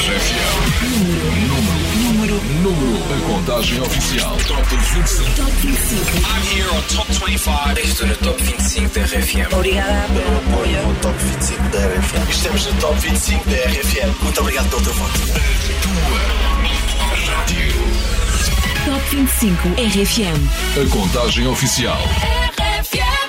RFM. Número, número, número. A contagem oficial. Top 25. Top 25. I'm here on Top 25. Estou no Top 25 da RFM. Obrigada pelo apoio. no Top 25 da RFM. Estamos no Top 25 da RFM. Muito obrigado pelo teu voto. Tua rádio. Top 25 RFM. A contagem oficial.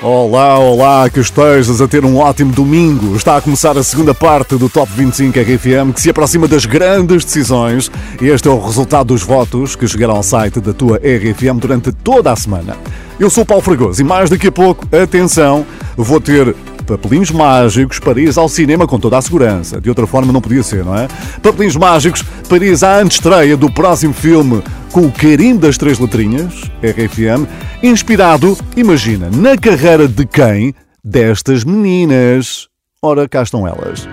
Olá, olá, que estejas a ter um ótimo domingo. Está a começar a segunda parte do Top 25 RFM que se aproxima das grandes decisões. Este é o resultado dos votos que chegaram ao site da tua RFM durante toda a semana. Eu sou o Paulo Fragoso e mais daqui a pouco, atenção, vou ter papelinhos mágicos para ir ao cinema com toda a segurança. De outra forma não podia ser, não é? Papelinhos mágicos para ir à antestreia do próximo filme com o carimbo das três letrinhas, RFM, inspirado, imagina, na carreira de quem? Destas meninas. Ora, cá estão elas.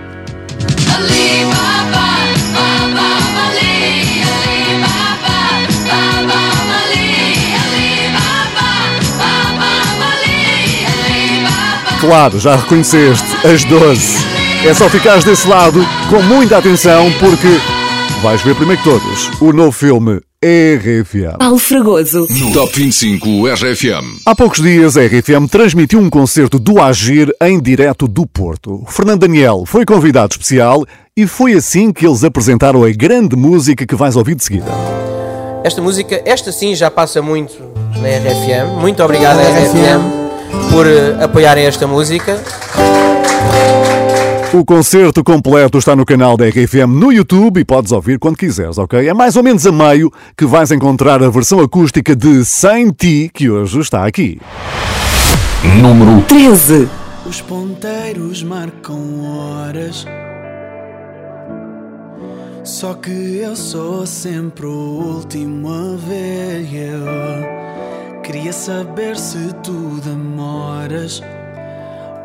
Claro, já reconheceste as 12. É só ficares desse lado com muita atenção porque vais ver primeiro que todos o novo filme RFM. Paulo Fragoso. No Top 25 RFM. Há poucos dias a RFM transmitiu um concerto do Agir em direto do Porto. Fernando Daniel foi convidado especial e foi assim que eles apresentaram a grande música que vais ouvir de seguida. Esta música, esta sim, já passa muito na RFM. Muito obrigado, RFM, por eh, apoiarem esta música. O concerto completo está no canal da RFM no YouTube e podes ouvir quando quiseres, ok? É mais ou menos a meio que vais encontrar a versão acústica de Sem Ti, que hoje está aqui. Número 13. Os ponteiros marcam horas. Só que eu sou sempre o último a ver. Queria saber se tu demoras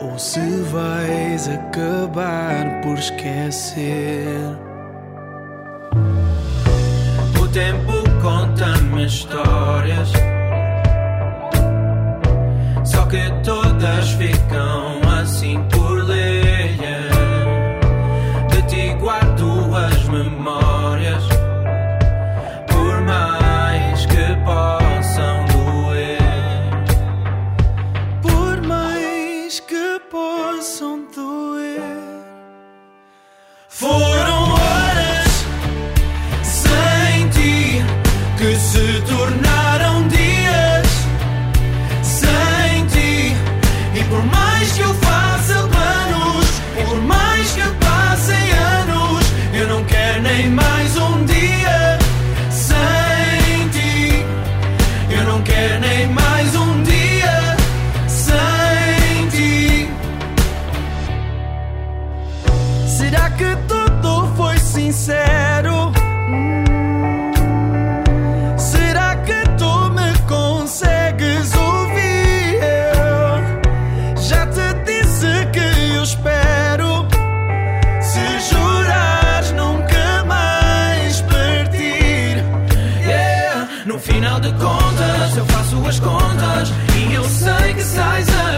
ou se vais acabar por esquecer. O tempo conta-me histórias. Só que todas ficam assim por ler. De ti guardo as memórias.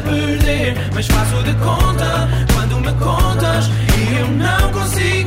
Perder. Mas faço de conta quando me contas. E eu não consigo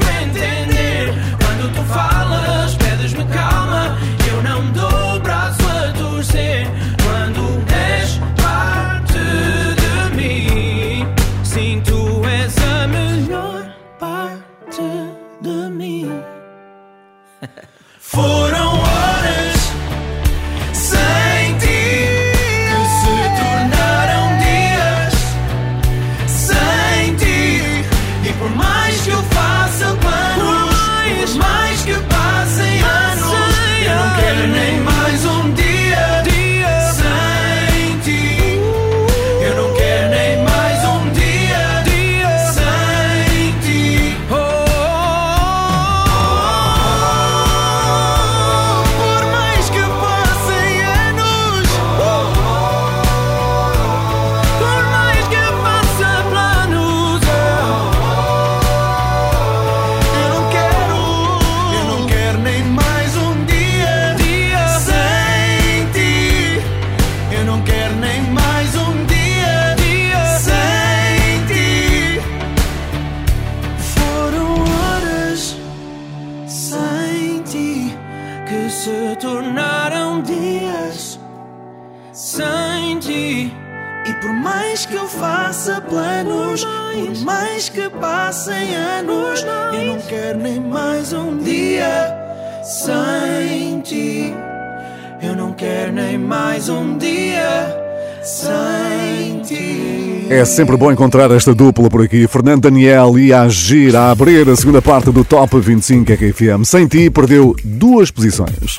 É sempre bom encontrar esta dupla por aqui. Fernando Daniel e Agir a abrir a segunda parte do Top 25 RFM. Sem ti, perdeu duas posições.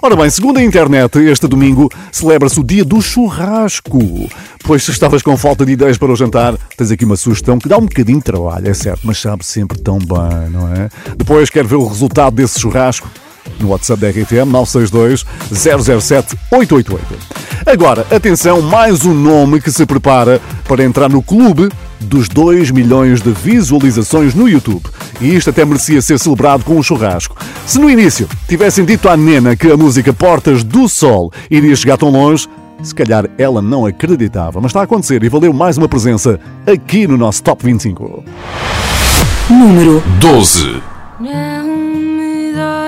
Ora bem, segundo a internet, este domingo celebra-se o dia do churrasco. Pois se estavas com falta de ideias para o jantar, tens aqui uma sugestão que dá um bocadinho de trabalho, é certo, mas sabe sempre tão bem, não é? Depois quer ver o resultado desse churrasco? No WhatsApp da RFM 962 007 888. Agora, atenção, mais um nome que se prepara para entrar no clube dos 2 milhões de visualizações no YouTube. E isto até merecia ser celebrado com um churrasco. Se no início tivessem dito à Nena que a música Portas do Sol iria chegar tão longe, se calhar ela não acreditava. Mas está a acontecer e valeu mais uma presença aqui no nosso Top 25. Número 12.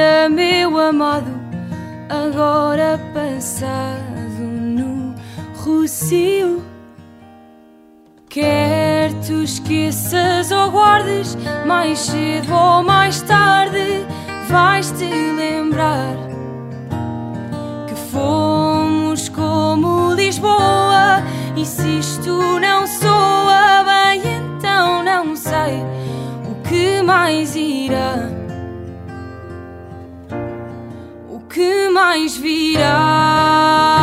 dia, meu amado, agora passado no Rocio. Quer tu esqueças ou guardes, mais cedo ou mais tarde, vais-te lembrar que fomos como Lisboa. E se isto não soa bem, então não sei o que mais irá. Que mais virá?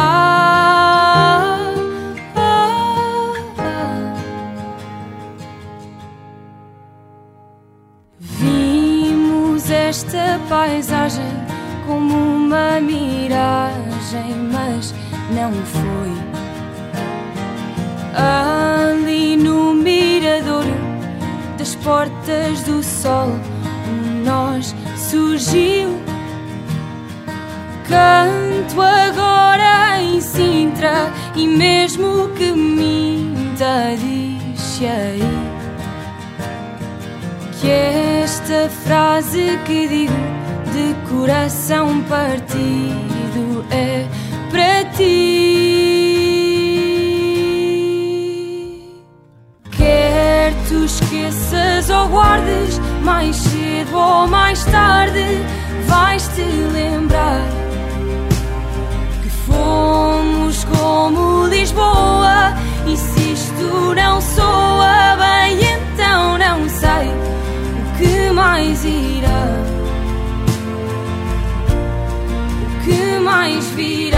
Que digo de coração partido é para ti. Quer tu esqueças ou guardes, mais cedo ou mais tarde, vais-te lembrar que fomos como Lisboa. E se isto não soa mais irá. O que mais virá?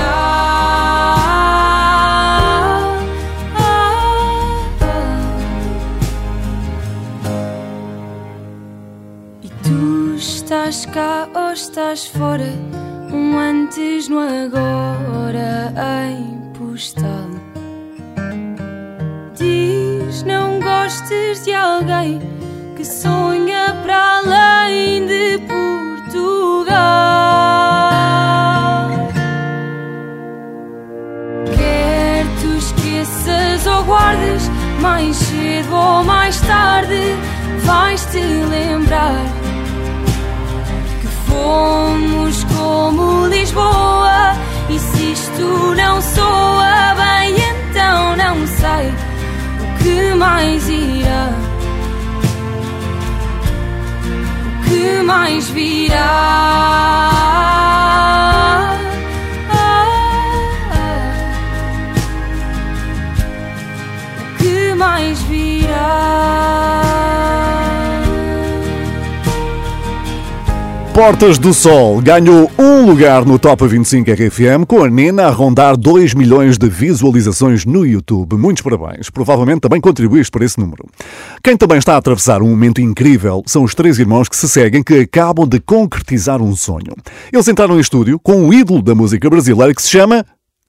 E tu estás cá ou estás fora? Um antes no agora em postal. Diz não gostes de alguém para além de Portugal. Quer tu esqueças ou guardes, mais cedo ou mais tarde, vais-te lembrar que fomos como Lisboa. E se isto não soa bem, então não sei o que mais irá. Que mais virá? O que mais virá? Portas do Sol ganhou um lugar no Top 25 RFM com a Nena a rondar 2 milhões de visualizações no YouTube. Muitos parabéns. Provavelmente também contribuíste para esse número. Quem também está a atravessar um momento incrível são os três irmãos que se seguem que acabam de concretizar um sonho. Eles entraram em estúdio com um ídolo da música brasileira que se chama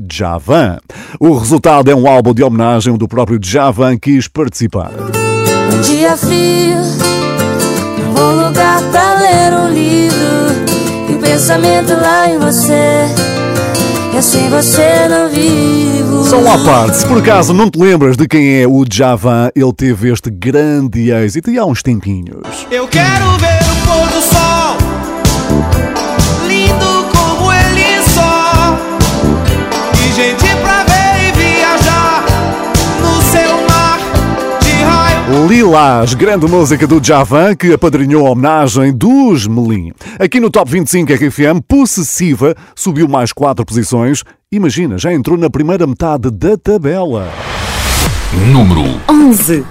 Javan. O resultado é um álbum de homenagem onde o próprio Javan quis participar. Um dia frio, bom lugar pra ler um livro e o pensamento lá em você. E assim você não vivo. Só uma parte, se por acaso não te lembras de quem é o Javan, ele teve este grande êxito e há uns tempinhos. Eu quero ver o pôr do sol, Lilás, grande música do Javan que apadrinhou a homenagem dos Melim. Aqui no Top 25 RFM, Possessiva subiu mais 4 posições. Imagina, já entrou na primeira metade da tabela. Número 11.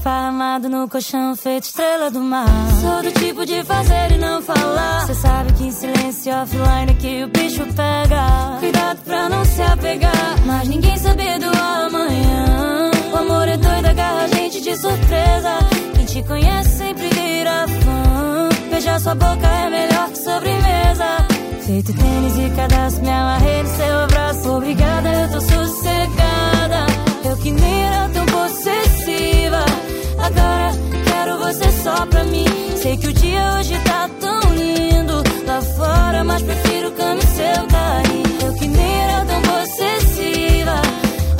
Esparramado no colchão, feito estrela do mar. Sou do tipo de fazer e não falar. Cê sabe que em silêncio offline que o bicho pega. Cuidado pra não se apegar, mas ninguém sabe do amanhã. O amor é doido, agarra a gente de surpresa. Quem te conhece sempre vira fã. Beijar sua boca é melhor que sobremesa. Feito tênis e cadastro, me amarrei no seu abraço. Obrigada, eu tô sossegada. Eu que nem era tão possessiva. Agora quero você só pra mim. Sei que o dia hoje tá tão lindo lá fora, mas prefiro e seu carinho. Eu que nem era tão possessiva.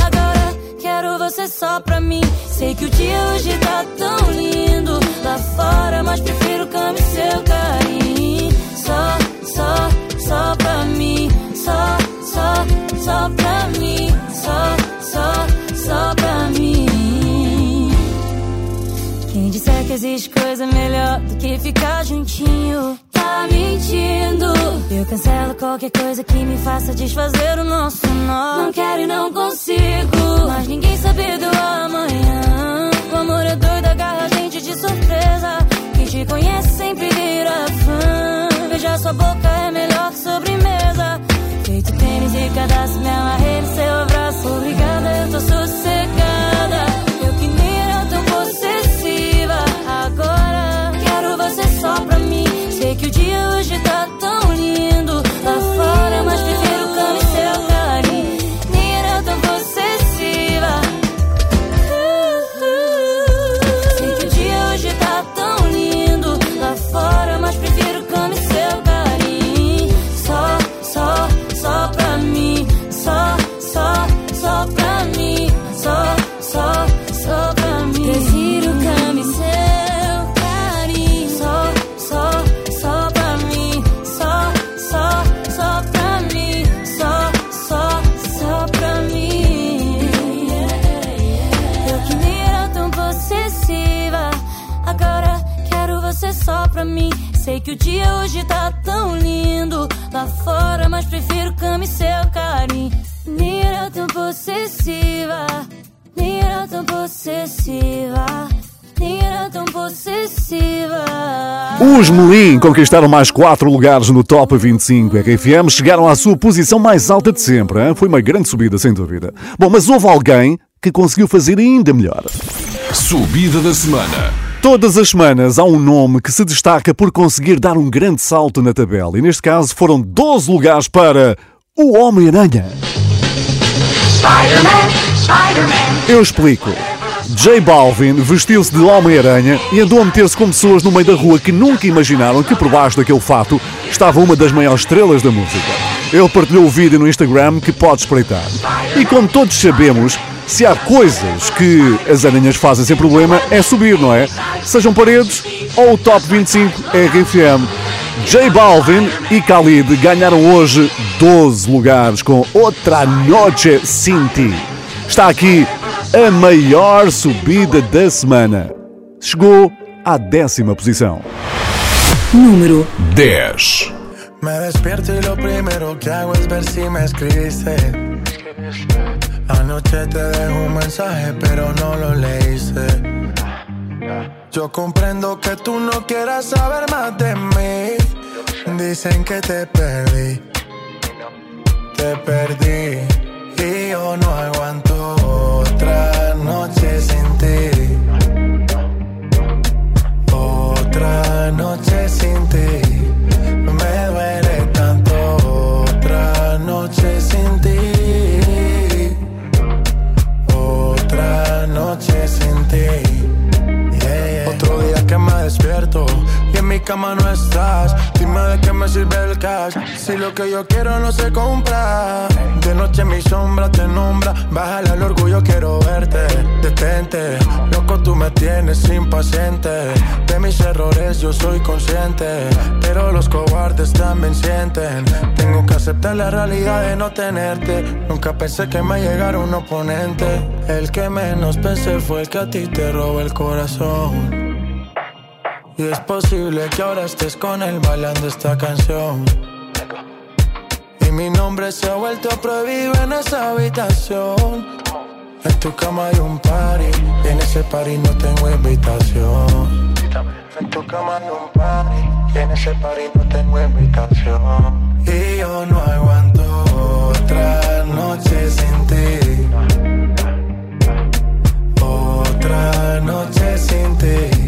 Agora quero você só pra mim. Sei que o dia hoje tá tão lindo lá fora, mas prefiro e seu carinho. Só, só, só pra mim. Só, só, só pra mim. Só, só, só pra mim. Que existe coisa melhor do que ficar juntinho, tá mentindo. Eu cancelo qualquer coisa que me faça desfazer o nosso nó. Não quero e não consigo, mas ninguém sabe do amanhã. O amor é doido, agarra a gente de surpresa. Quem te conhece sempre vira fã. Beijar sua boca é melhor que sobremesa. Feito tênis e cadastro, me amarrei no seu abraço. Obrigada, eu tô sossegada. Hoje tá tão lindo. Lá Os Melim conquistaram mais 4 lugares no Top 25 RFM, chegaram à sua posição mais alta de sempre. hein? Foi uma grande subida, sem dúvida. Bom, mas houve alguém que conseguiu fazer ainda melhor. Subida da Semana. Todas as semanas há um nome que se destaca por conseguir dar um grande salto na tabela. E neste caso foram 12 lugares para o Homem-Aranha. Eu explico. J Balvin vestiu-se de Homem-Aranha e andou a meter-se com pessoas no meio da rua que nunca imaginaram que por baixo daquele fato estava uma das maiores estrelas da música. Ele partilhou o vídeo no Instagram que pode espreitar. E como todos sabemos, se há coisas que as aranhas fazem sem problema, é subir, não é? Sejam paredes ou o Top 25 RFM. J Balvin e Khalid ganharam hoje 12 lugares com Outra Noche Sin Ti. Está aqui a maior subida da semana. Chegou à décima posição. Número 10. Me despierto y lo primero que hago es ver si me escribiste. Anoche te dejo un mensaje, pero no lo leíste. Yo comprendo que tú no quieras saber más de mí. Dicen que te perdí. Te perdí. Y yo no aguanto noche sin ti. Otra noche sin ti. Me duele tanto. Otra noche sin ti. Otra noche sin ti. Otro día que me despierto y en mi cama no estás. Dime de qué me sirve el cash si lo que yo quiero no se compra. De noche mi sombra te nombra. Bájale al orgullo, quiero verte. Detente, loco, tú me tienes impaciente. De mis errores yo soy consciente. Pero los cobardes también sienten. Tengo que aceptar la realidad de no tenerte. Nunca pensé que me llegara un oponente. El que menos pensé fue el que a ti te robó el corazón. Y es posible que ahora estés con él bailando esta canción. Mi nombre se ha vuelto prohibido en esa habitación. En tu cama hay un party y en ese party no tengo invitación. En tu cama hay un party y en ese party no tengo invitación. Y yo no aguanto otra noche sin ti. Otra noche sin ti.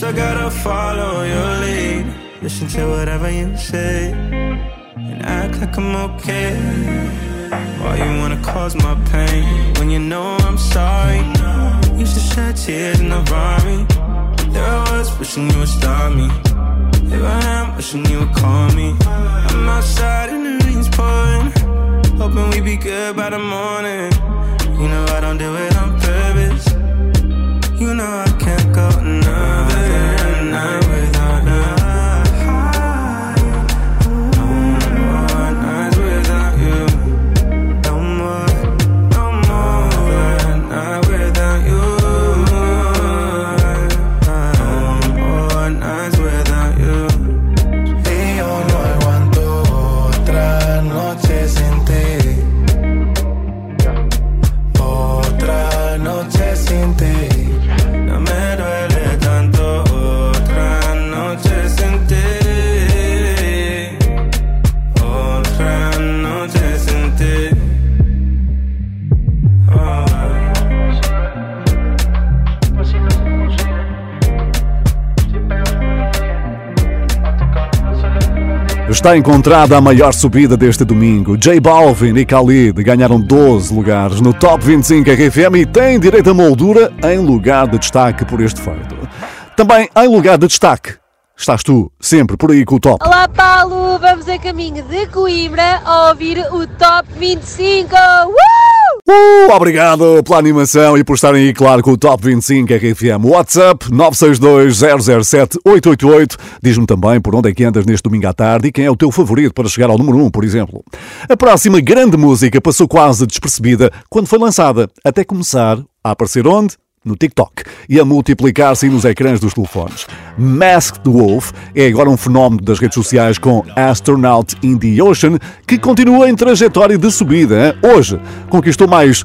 I gotta follow your lead. Listen to whatever you say. And act like I'm okay. Why you wanna cause my pain when you know I'm sorry? Used to shed tears in the Rari. There I was wishing you would stop me. Here I am wishing you would call me. I'm outside and the rain's pouring. Hoping we be good by the morning. You know I don't do it on purpose. You know I can't go another night Está encontrada a maior subida deste domingo. J Balvin e Khalid ganharam 12 lugares no Top 25 RFM e têm direito a moldura em lugar de destaque por este feito. Também em lugar de destaque estás tu, sempre por aí com o top. Olá Paulo, vamos a caminho de Coimbra a ouvir o Top 25. Uh! Obrigado pela animação e por estarem aí, claro, com o Top 25 RFM. WhatsApp 962-007-888. Diz-me também por onde é que andas neste domingo à tarde e quem é o teu favorito para chegar ao número 1, por exemplo. A próxima grande música passou quase despercebida quando foi lançada, até começar a aparecer onde? No TikTok e a multiplicar-se nos ecrãs dos telefones. Masked Wolf é agora um fenómeno das redes sociais com Astronaut in the Ocean, que continua em trajetória de subida. Hoje conquistou mais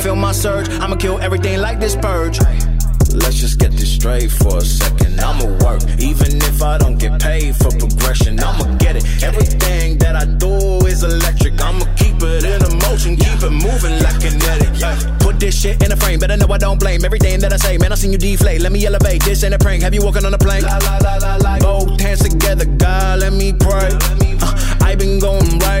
feel my surge. I'ma kill everything like this purge. Let's just get this straight for a second. I'ma work, even if I don't get paid for progression. I'ma get it. Everything that I do is electric. I'ma keep it in a motion, keep it moving like kinetic. Yeah. Put this shit in a frame, better know I don't blame everything that I say. Man, I seen you deflate. Let me elevate. This ain't a prank. Have you walking on a plane? La, la, la, la, la. Both hands together, God, let me pray. Uh, I been going right,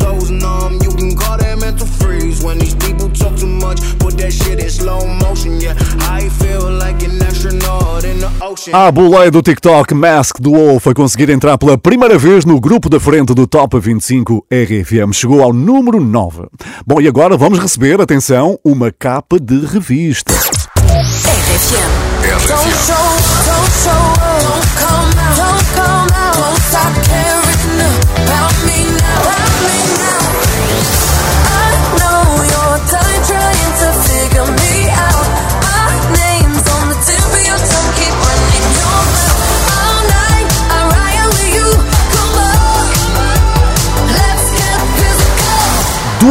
numb, you can call that mental freeze. When these people talk too much, put that shit in slow motion. Yeah, I feel like an astronaut in the ocean. A boleia do TikTok Mask Duo foi conseguir entrar pela primeira vez no grupo da frente do Top 25 RFM. Chegou ao número 9. Bom, e agora vamos receber, atenção, uma capa de revista.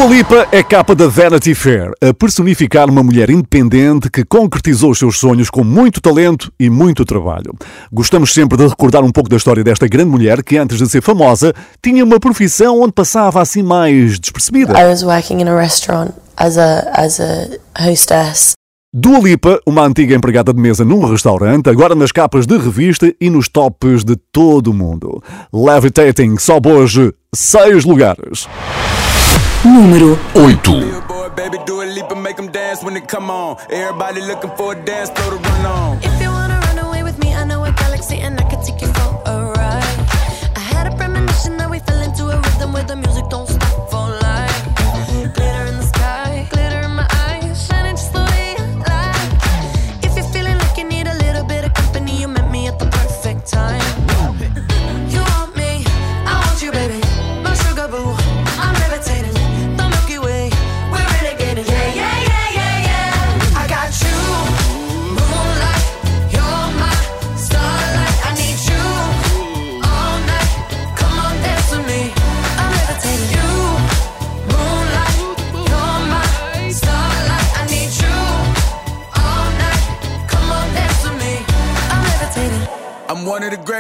Dua Lipa é capa da Vanity Fair, a personificar uma mulher independente que concretizou os seus sonhos com muito talento e muito trabalho. Gostamos sempre de recordar um pouco da história desta grande mulher que, antes de ser famosa, tinha uma profissão onde passava assim mais despercebida. I was working in a restaurant as a as a hostess. Dua Lipa, uma antiga empregada de mesa num restaurante, agora nas capas de revista e nos tops de todo o mundo. Levitating sobe hoje seis lugares. Número 8. Baby, do a leap and make them dance when they come on. Everybody looking for a dance floor to run on. If you wanna run away with me, I know a galaxy and I can take you for a ride. I had a premonition that we fell into a rhythm where the music don't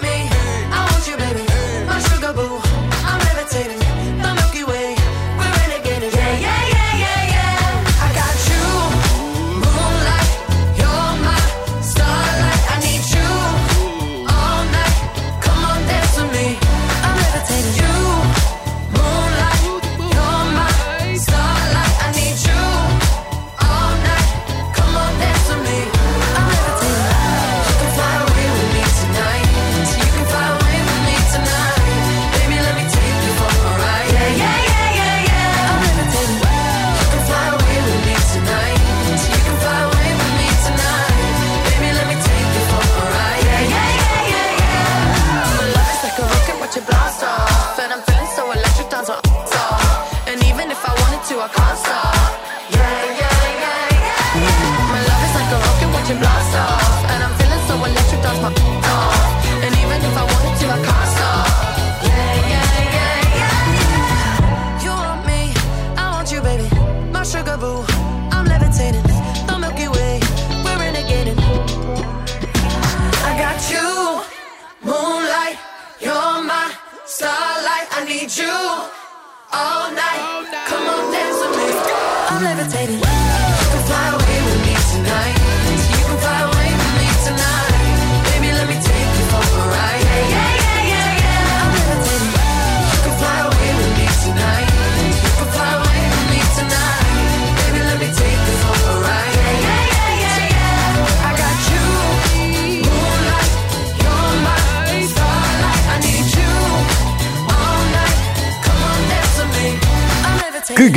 me,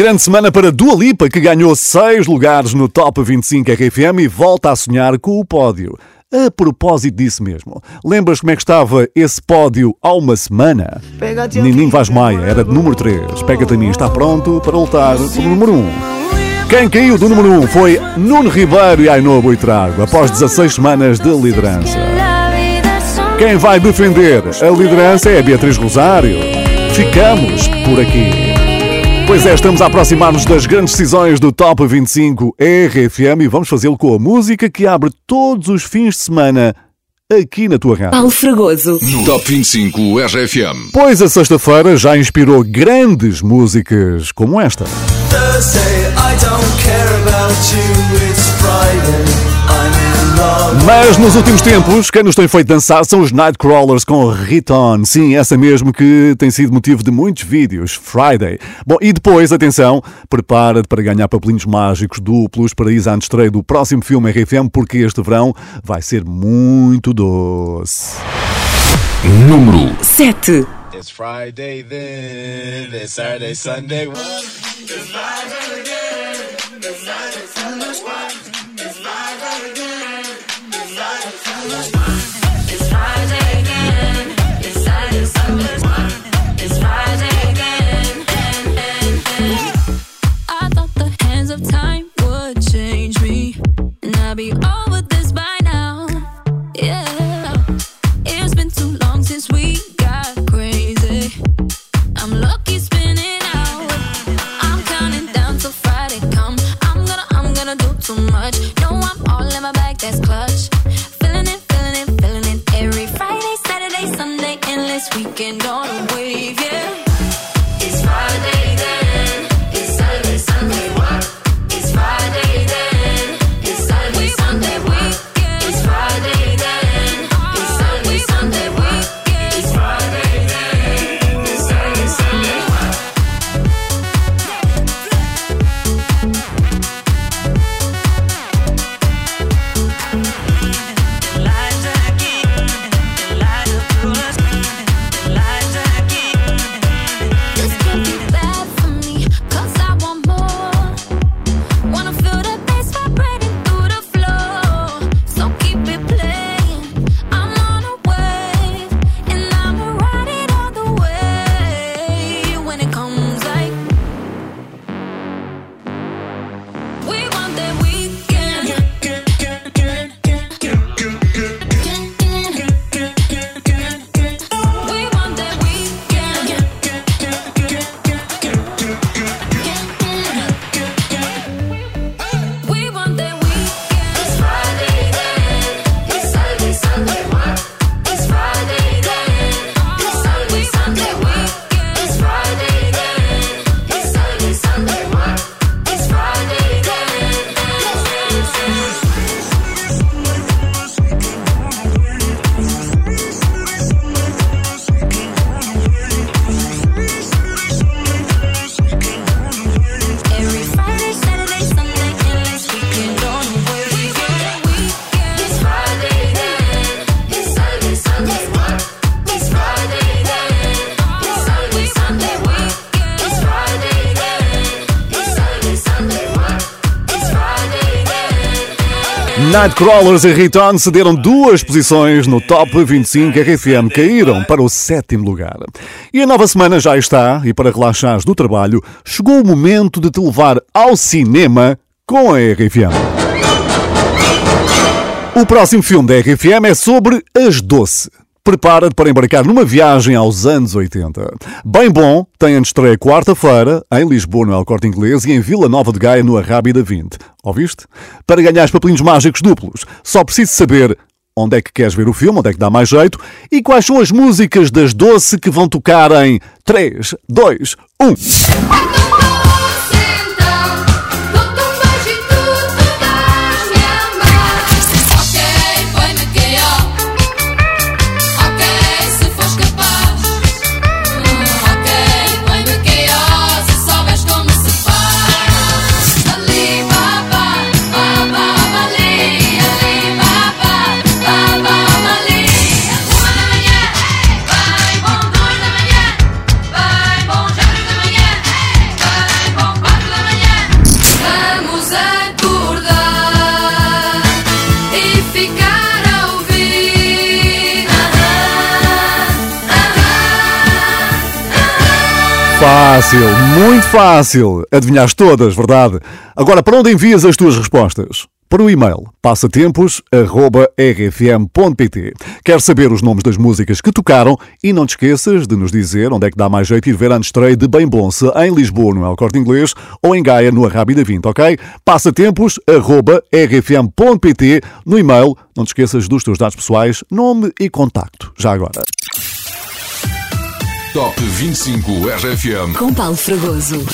grande semana para Dua Lipa, que ganhou seis lugares no Top 25 RFM e volta a sonhar com o pódio. A propósito disso mesmo, lembras como é que estava esse pódio há uma semana? Nininho Vaz Maia era de número 3. Pega-te a mim, está pronto para lutar pelo número 1. Quem caiu do número 1 foi Nuno Ribeiro e Ainhoa Boitrago, após 16 semanas de liderança. Quem vai defender a liderança é a Beatriz Rosário. Ficamos por aqui. Pois é, estamos a aproximar-nos das grandes decisões do Top 25 RFM e vamos fazê-lo com a música que abre todos os fins de semana aqui na tua rádio. Paulo Fragoso. No Top 25 RFM. Pois a sexta-feira já inspirou grandes músicas como esta. Thursday, I don't care about you, it's Friday. I'm. Mas nos últimos tempos, quem nos tem feito dançar são os Nightcrawlers com Riton. Sim, essa mesmo que tem sido motivo de muitos vídeos. Friday. Bom, e depois, atenção, prepara-te para ganhar papelinhos mágicos duplos para ir à estreia do próximo filme RFM, porque este verão vai ser muito doce. Número 7. It's Friday then, it's Saturday, Sunday. What? Nightcrawlers e Riton cederam duas posições no Top 25 RFM, caíram para o sétimo lugar. E a nova semana já está, e para relaxares do trabalho, chegou o momento de te levar ao cinema com a RFM. O próximo filme da RFM é sobre as Doce. Prepara-te para embarcar numa viagem aos anos 80. Bem bom, tem a estreia quarta-feira, em Lisboa, no El Corte Inglês, e em Vila Nova de Gaia, no Arrábida 20. Ouviste? Para ganhar papelinhos mágicos duplos, só preciso saber onde é que queres ver o filme, onde é que dá mais jeito e quais são as músicas das doce que vão tocar em 3, 2, 1. Fácil, muito fácil. Adivinhaste todas, verdade? Agora, para onde envias as tuas respostas? Para o e-mail passatempos.rfm.pt. Quer saber os nomes das músicas que tocaram e não te esqueças de nos dizer onde é que dá mais jeito ir ver a estreia de Bem Bonça em Lisboa, no El Corte Inglês, ou em Gaia, no Arrábida 20, ok? Passatempos.rfm.pt. No e-mail, não te esqueças dos teus dados pessoais, nome e contacto. Já agora. Top 25 RFM. Com Paulo Fragoso.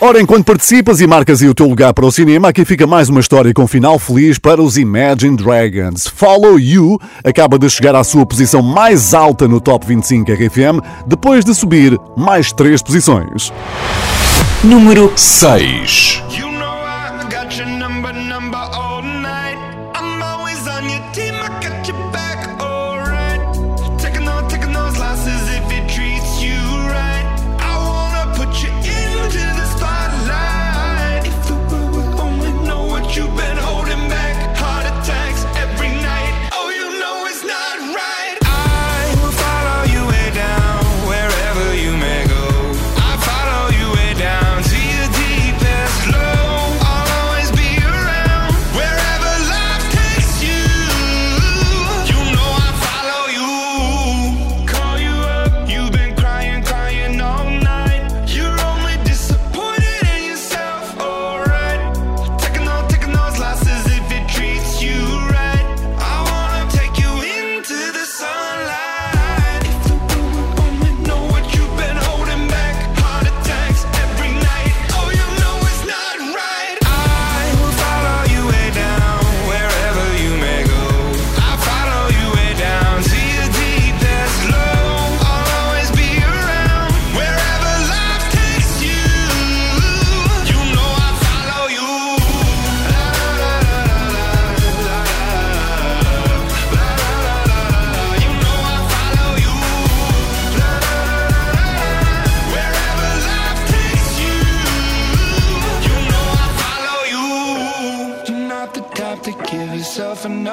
Ora, enquanto participas e marcas aí o teu lugar para o cinema, aqui fica mais uma história com final feliz para os Imagine Dragons. Follow You acaba de chegar à sua posição mais alta no Top 25 RFM, depois de subir mais três posições. Número 6.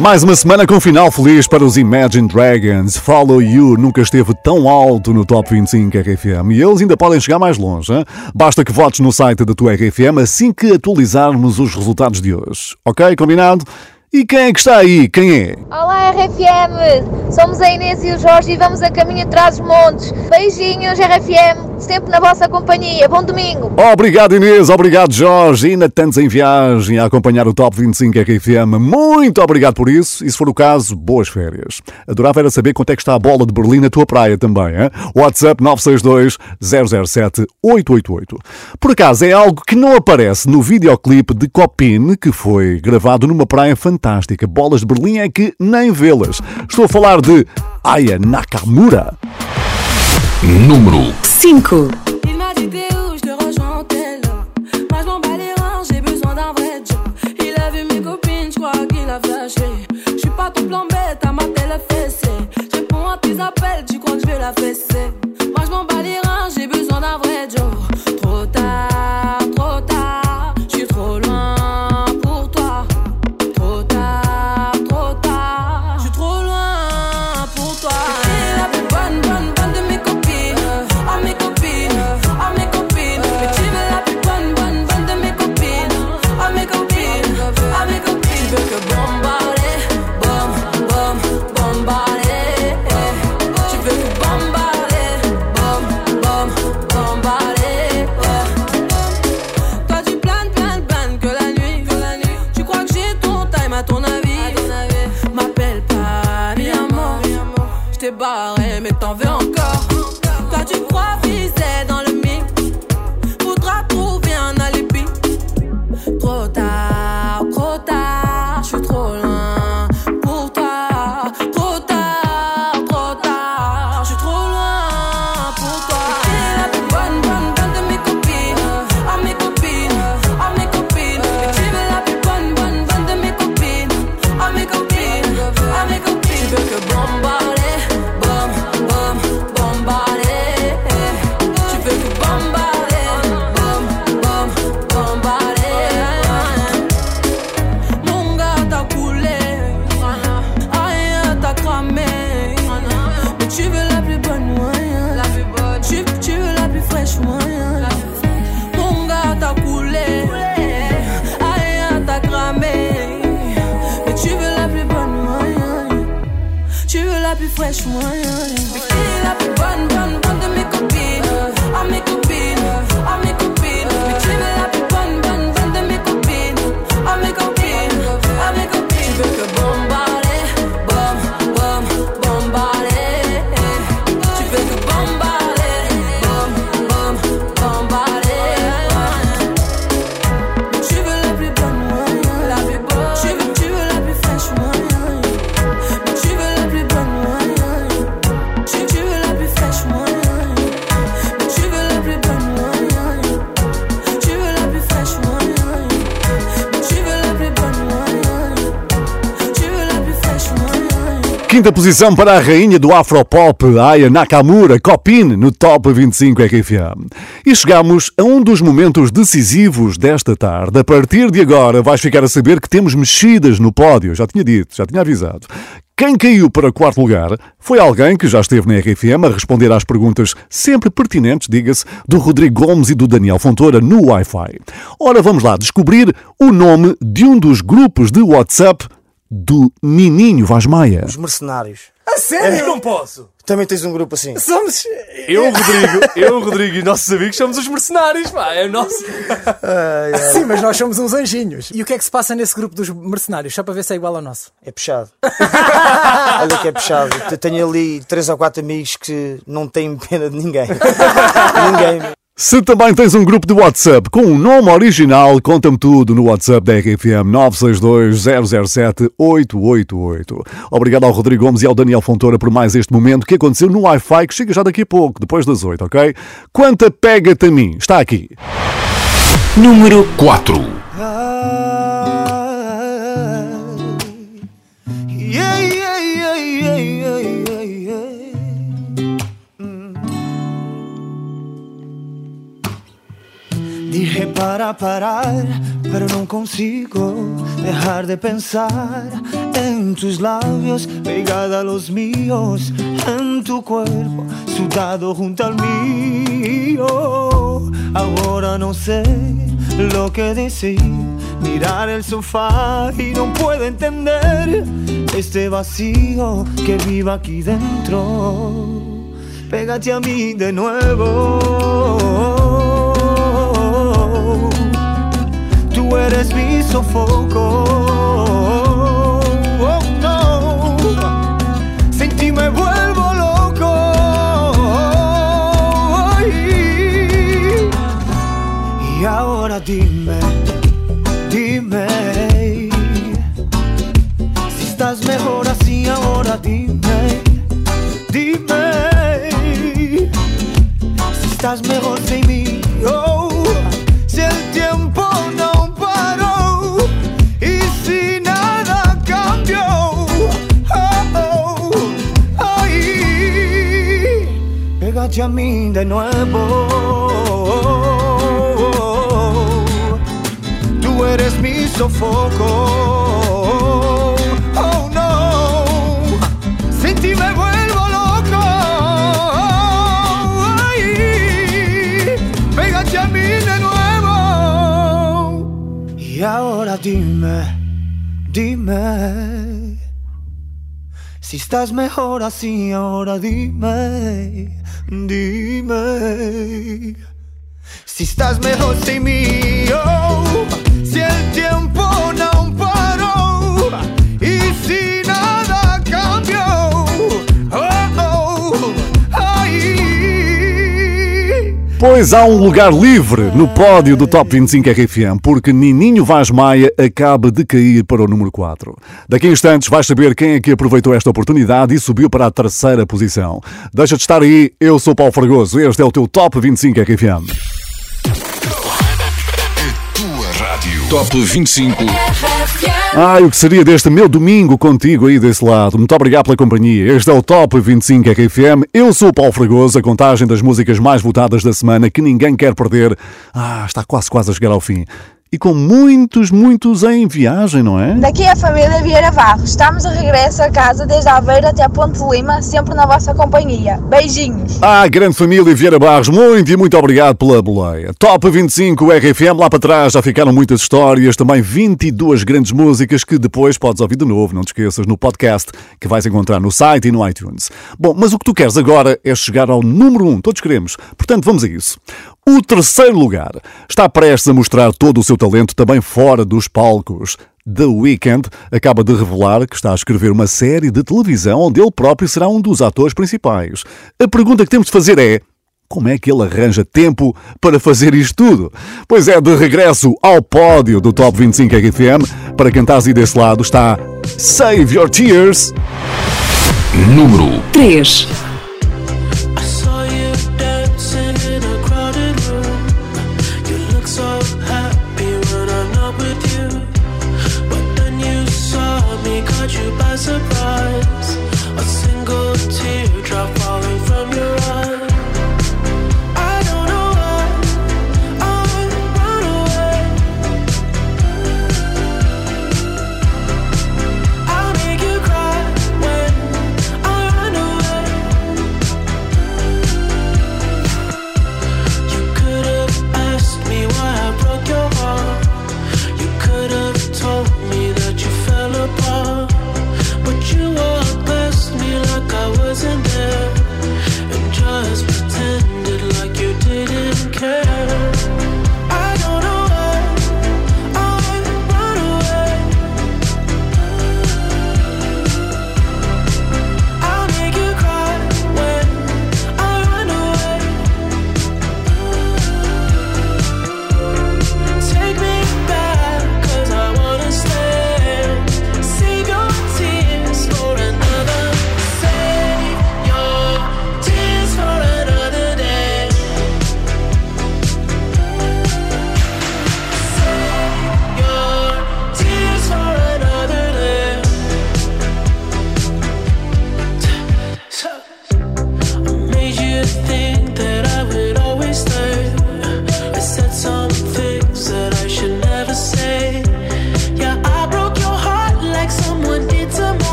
Mais uma semana com final feliz para os Imagine Dragons. Follow You nunca esteve tão alto no Top 25 RFM e eles ainda podem chegar mais longe. hein? Basta que votes no site da tua RFM assim que atualizarmos os resultados de hoje. Ok? Combinado? E quem é que está aí? Quem é? Olá RFM, somos a Inês e o Jorge e vamos a caminho atrás dos montes. Beijinhos RFM. sempre na vossa companhia. Bom domingo. Obrigado Inês, obrigado Jorge, e ainda tantos em viagem a acompanhar o Top 25 RFM. Muito obrigado por isso e se for o caso, boas férias. Adorava era saber quanto é que está a bola de Berlim na tua praia também, hein? WhatsApp 962 007 888. Por acaso é algo que não aparece no videoclipe de Copin, que foi gravado numa praia fantástica. Bolas de Berlim é que nem vê-las. Estou a falar de Aya Nakamura. Número 5. Il m'a dit t'es où, je suis pas ton plan bête, à ma télé fessée. Je réponds à tes appels, tu crois que je vais la fesser la plus fraîche moyen T'es la plus bonne, bonne, bonne de mes copines Oh mes copines, Quinta posição para a rainha do Afropop, Aya Nakamura, Copin, no Top 25 RFM. E chegamos a um dos momentos decisivos desta tarde. A partir de agora vais ficar a saber que temos mexidas no pódio. Já tinha dito, já tinha avisado. Quem caiu para quarto lugar foi alguém que já esteve na RFM a responder às perguntas sempre pertinentes, diga-se, do Rodrigo Gomes e do Daniel Fontoura no Wi-Fi. Ora, vamos lá descobrir o nome de um dos grupos de WhatsApp do Nininho Vaz Maia. Os mercenários. A sério? Não posso. Também tens um grupo assim. Somos. Eu, Rodrigo, eu, Rodrigo e nossos amigos somos os mercenários, pá. É o nosso. Sim, mas nós somos uns anjinhos. E o que é que se passa nesse grupo dos mercenários? Só para ver se é igual ao nosso. É puxado. Olha que é puxado. Eu Tenho ali três ou quatro amigos que não têm pena de ninguém. ninguém. Se também tens um grupo de WhatsApp com um nome original, conta-me tudo no WhatsApp da RFM 962-007-888. Obrigado ao Rodrigo Gomes e ao Daniel Fontoura por mais este momento que aconteceu no Wi-Fi, que chega já daqui a pouco, depois das 8, ok? Quanta pega-te a mim? Está aqui. Número 4. Para parar, pero no consigo dejar de pensar en tus labios, pegada a los míos, en tu cuerpo, sudado junto al mío. Ahora no sé lo que decir, mirar el sofá y no puedo entender este vacío que vive aquí dentro. pégate a mí de nuevo. Tú eres mi sofoco. Oh, no. Sin ti me vuelvo loco. Y ahora dime, dime. Si estás mejor así, ahora dime, dime. Si estás mejor sin mí, oh. Si el Pégate a mí de nuevo. Tú eres mi sofoco. Oh no, sin ti me vuelvo loco. Ay, pégate a mí de nuevo. Y ahora dime, dime. Si estás mejor así, ahora dime, dime. Si estás mejor sin mí, oh, si el tiempo no Pois há um lugar livre no pódio do Top 25 RFM, porque Nininho Vaz Maia acaba de cair para o número 4. Daqui a instantes vais saber quem é que aproveitou esta oportunidade e subiu para a terceira posição. Deixa de estar aí, eu sou Paulo Fragoso, este é o teu Top 25 RFM. Top 25. Ai, o que seria deste meu domingo contigo aí desse lado? Muito obrigado pela companhia. Este é o Top 25 RFM. Eu sou o Paulo Fragoso, a contagem das músicas mais votadas da semana que ninguém quer perder. Ah, está quase quase a chegar ao fim. E com muitos, muitos em viagem, não é? Daqui é a família Vieira Barros. Estamos de regresso a casa desde Aveiro até Ponte de Lima, sempre na vossa companhia. Beijinhos. Ah, grande família Vieira Barros, muito e muito obrigado pela boleia. Top 25 RFM, lá para trás já ficaram muitas histórias, também 22 grandes músicas que depois podes ouvir de novo, não te esqueças, no podcast que vais encontrar no site e no iTunes. Bom, mas o que tu queres agora é chegar ao número 1, todos queremos. Portanto, vamos a isso. O terceiro lugar está prestes a mostrar todo o seu talento também fora dos palcos. The Weeknd acaba de revelar que está a escrever uma série de televisão onde ele próprio será um dos atores principais. A pergunta que temos de fazer é: como é que ele arranja tempo para fazer isto tudo? Pois é, de regresso ao pódio do Top 25 RFM, para quem estás aí desse lado está Save Your Tears. Número 3.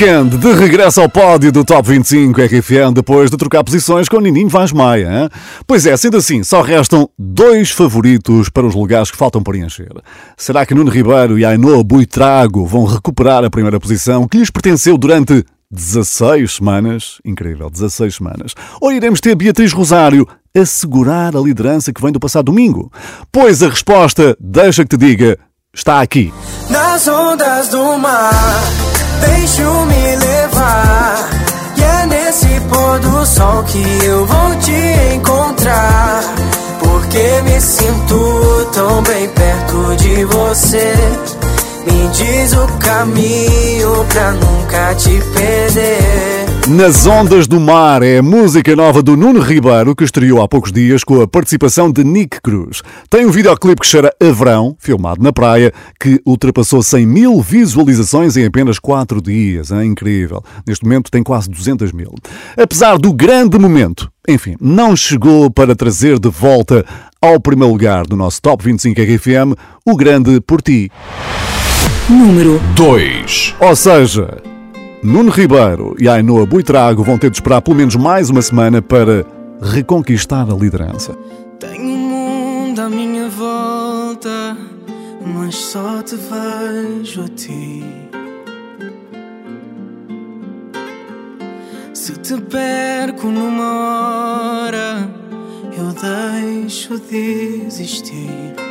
Weekend, de regresso ao pódio do Top 25 RFM depois de trocar posições com Nininho Vaz Maia. hein? Pois é, sendo assim, só restam dois favoritos para os lugares que faltam preencher. Será que Nuno Ribeiro e Ainhoa Buitrago vão recuperar a primeira posição que lhes pertenceu durante 16 semanas? Incrível, 16 semanas. Ou iremos ter Beatriz Rosário a segurar a liderança que vem do passado domingo? Pois a resposta, deixa que te diga, está aqui. Nas ondas do mar, deixo-me levar. E é nesse pôr do sol que eu vou te encontrar. Porque me sinto tão bem perto de você. Me diz o caminho pra nunca te perder. Nas Ondas do Mar é a música nova do Nuno Ribeiro que estreou há poucos dias com a participação de Nick Cruz. Tem um videoclipe que cheira a verão, filmado na praia, que ultrapassou 100 mil visualizações em apenas 4 dias. É incrível. Neste momento tem quase 200 mil. Apesar do grande momento, enfim, não chegou para trazer de volta ao primeiro lugar do nosso Top 25 RFM o grande Por Ti. Número 2. Ou seja, Nuno Ribeiro e Ainhoa Buitrago vão ter de esperar pelo menos mais uma semana para reconquistar a liderança. Tenho um mundo à minha volta, mas só te vejo a ti. Se te perco numa hora, eu deixo de existir.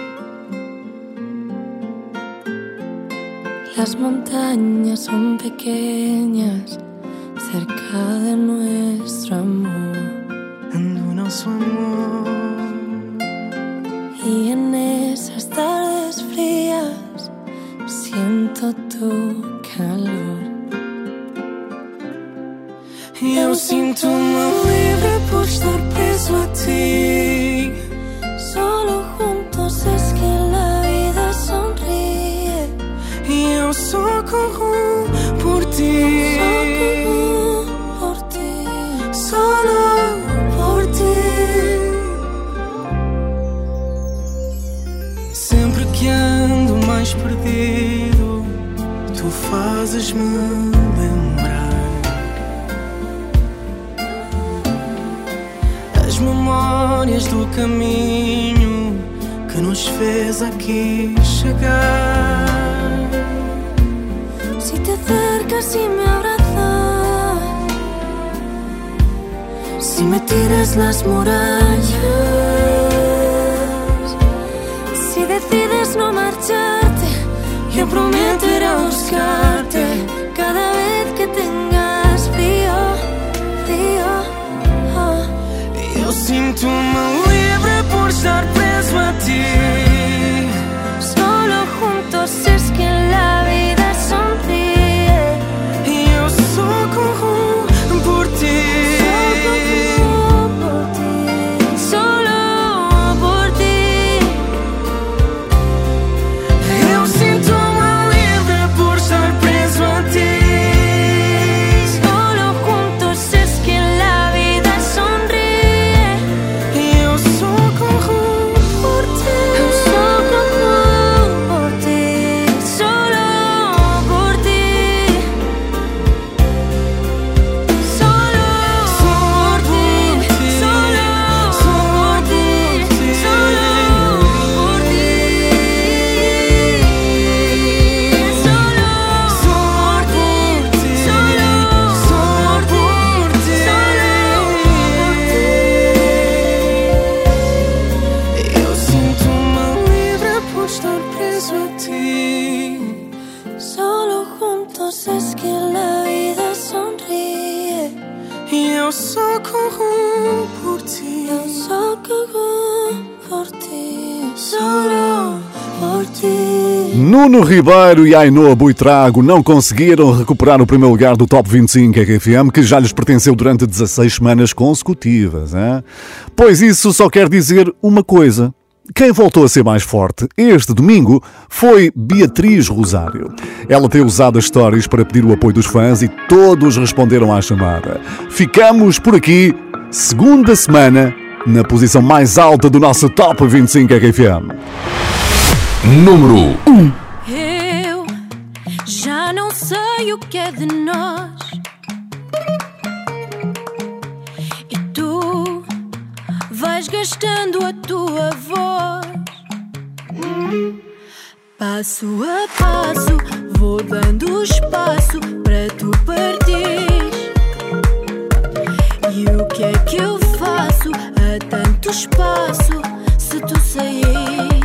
Las montañas son pequeñas cerca de nuestro amor. Y en esas tardes frías siento tu calor. Eu sinto-me fez aqui chegar. Si te acercas y me abrazas, si me tiras las murallas, si decides no marcharte, yo prometo ir a buscarte cada vez que tengas frío, frío. oh. Eu sinto-me livre por estar preso a ti. Nuno Ribeiro e Ainhoa Buitrago não conseguiram recuperar o primeiro lugar do Top 25 RFM, que já lhes pertenceu durante 16 semanas consecutivas. hein? Pois isso só quer dizer uma coisa. Quem voltou a ser mais forte este domingo foi Beatriz Rosário. Ela tem usado as stories para pedir o apoio dos fãs e todos responderam à chamada. Ficamos por aqui, segunda semana, na posição mais alta do nosso Top 25 RFM. Número 1. Eu sei o que é de nós. E tu vais gastando a tua voz. Passo a passo, vou dando espaço para tu partir. E o que é que eu faço a tanto espaço se tu saís?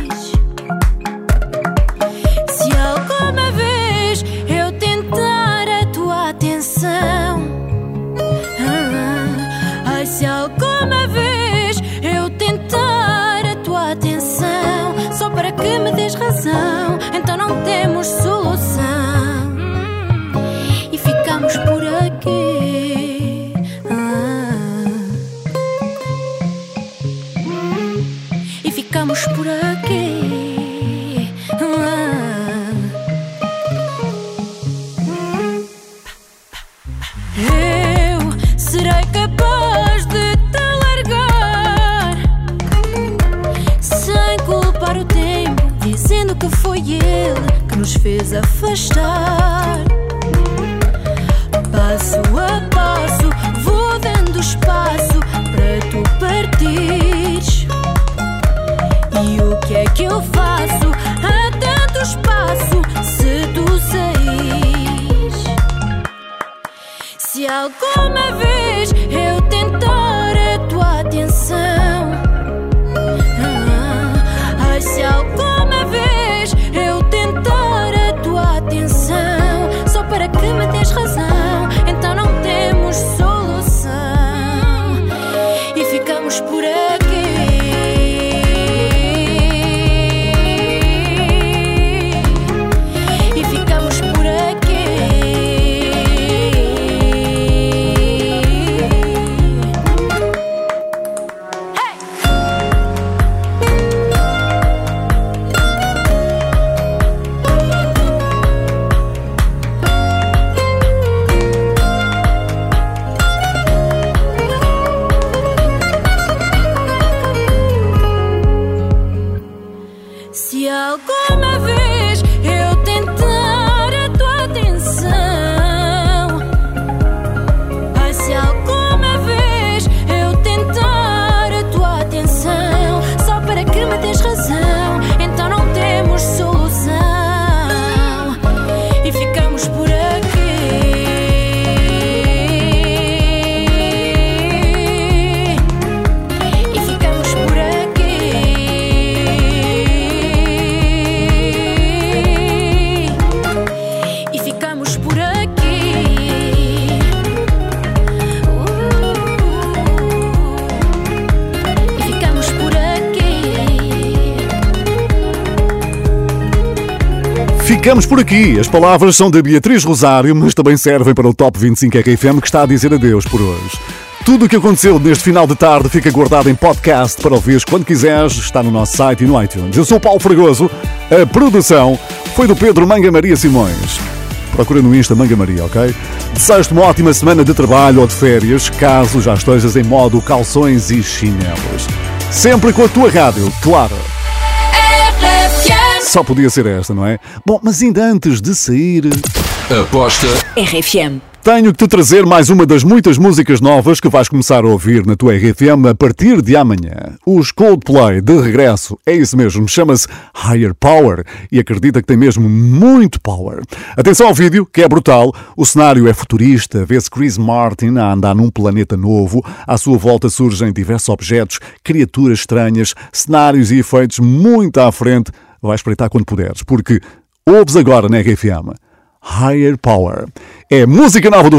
Ficamos por aqui. As palavras são da Beatriz Rosário, mas também servem para o Top 25 RFM que está a dizer adeus por hoje. Tudo o que aconteceu neste final de tarde fica guardado em podcast para ouvires quando quiseres. Está no nosso site e no iTunes. Eu sou Paulo Fragoso. A produção foi do Pedro Manga Maria Simões. Procura no Insta Manga Maria, ok? Desejo-te uma ótima semana de trabalho ou de férias, caso já estejas em modo calções e chinelos. Sempre com a tua rádio, claro. Só podia ser esta, não é? Bom, mas ainda antes de sair. Aposta RFM. Tenho que te trazer mais uma das muitas músicas novas que vais começar a ouvir na tua RFM a partir de amanhã. Os Coldplay de regresso, é isso mesmo, chama-se Higher Power e acredita que tem mesmo muito power. Atenção ao vídeo, que é brutal. O cenário é futurista, vê-se Chris Martin a andar num planeta novo. À sua volta surgem diversos objetos, criaturas estranhas, cenários e efeitos muito à frente. Vai espreitar quando puderes, porque ouves agora na RFM. Higher Power. É música nova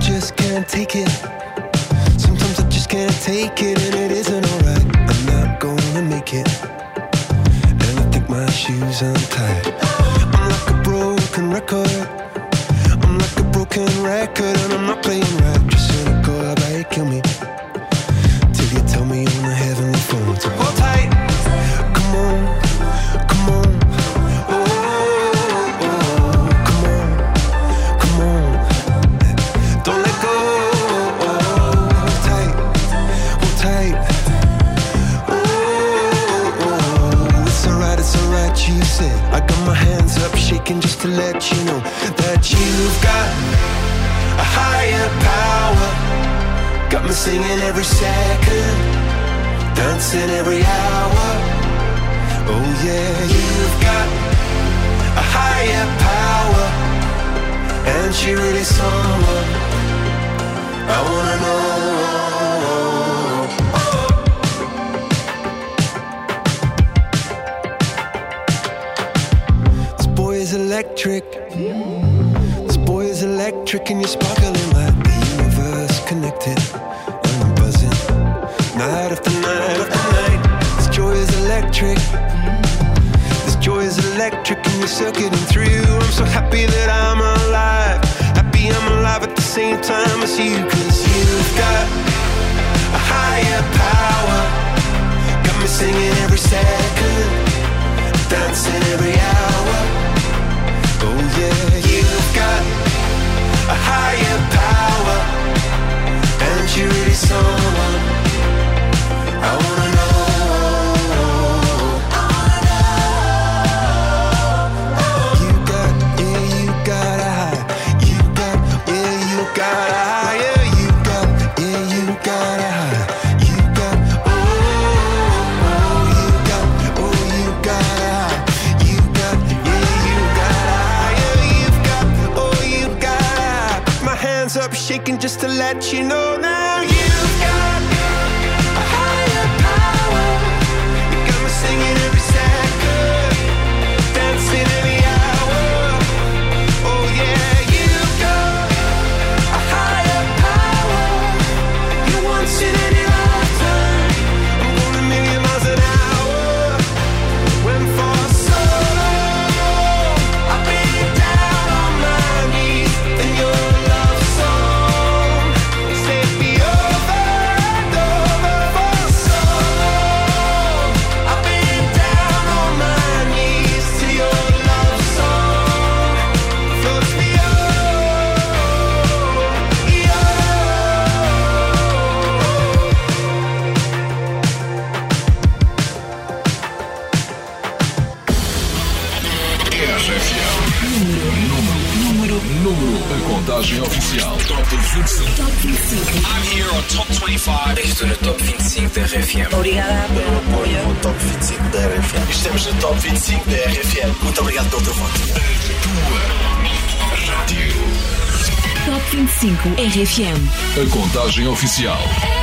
just can't take it. Sometimes I just can't take it, you know A contagem oficial.